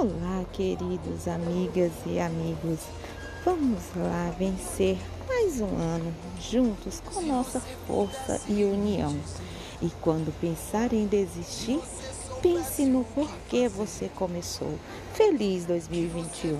Olá, queridos amigas e amigos. Vamos lá vencer mais um ano juntos com nossa força e união. E quando pensar em desistir, pense no porquê você começou. Feliz 2021.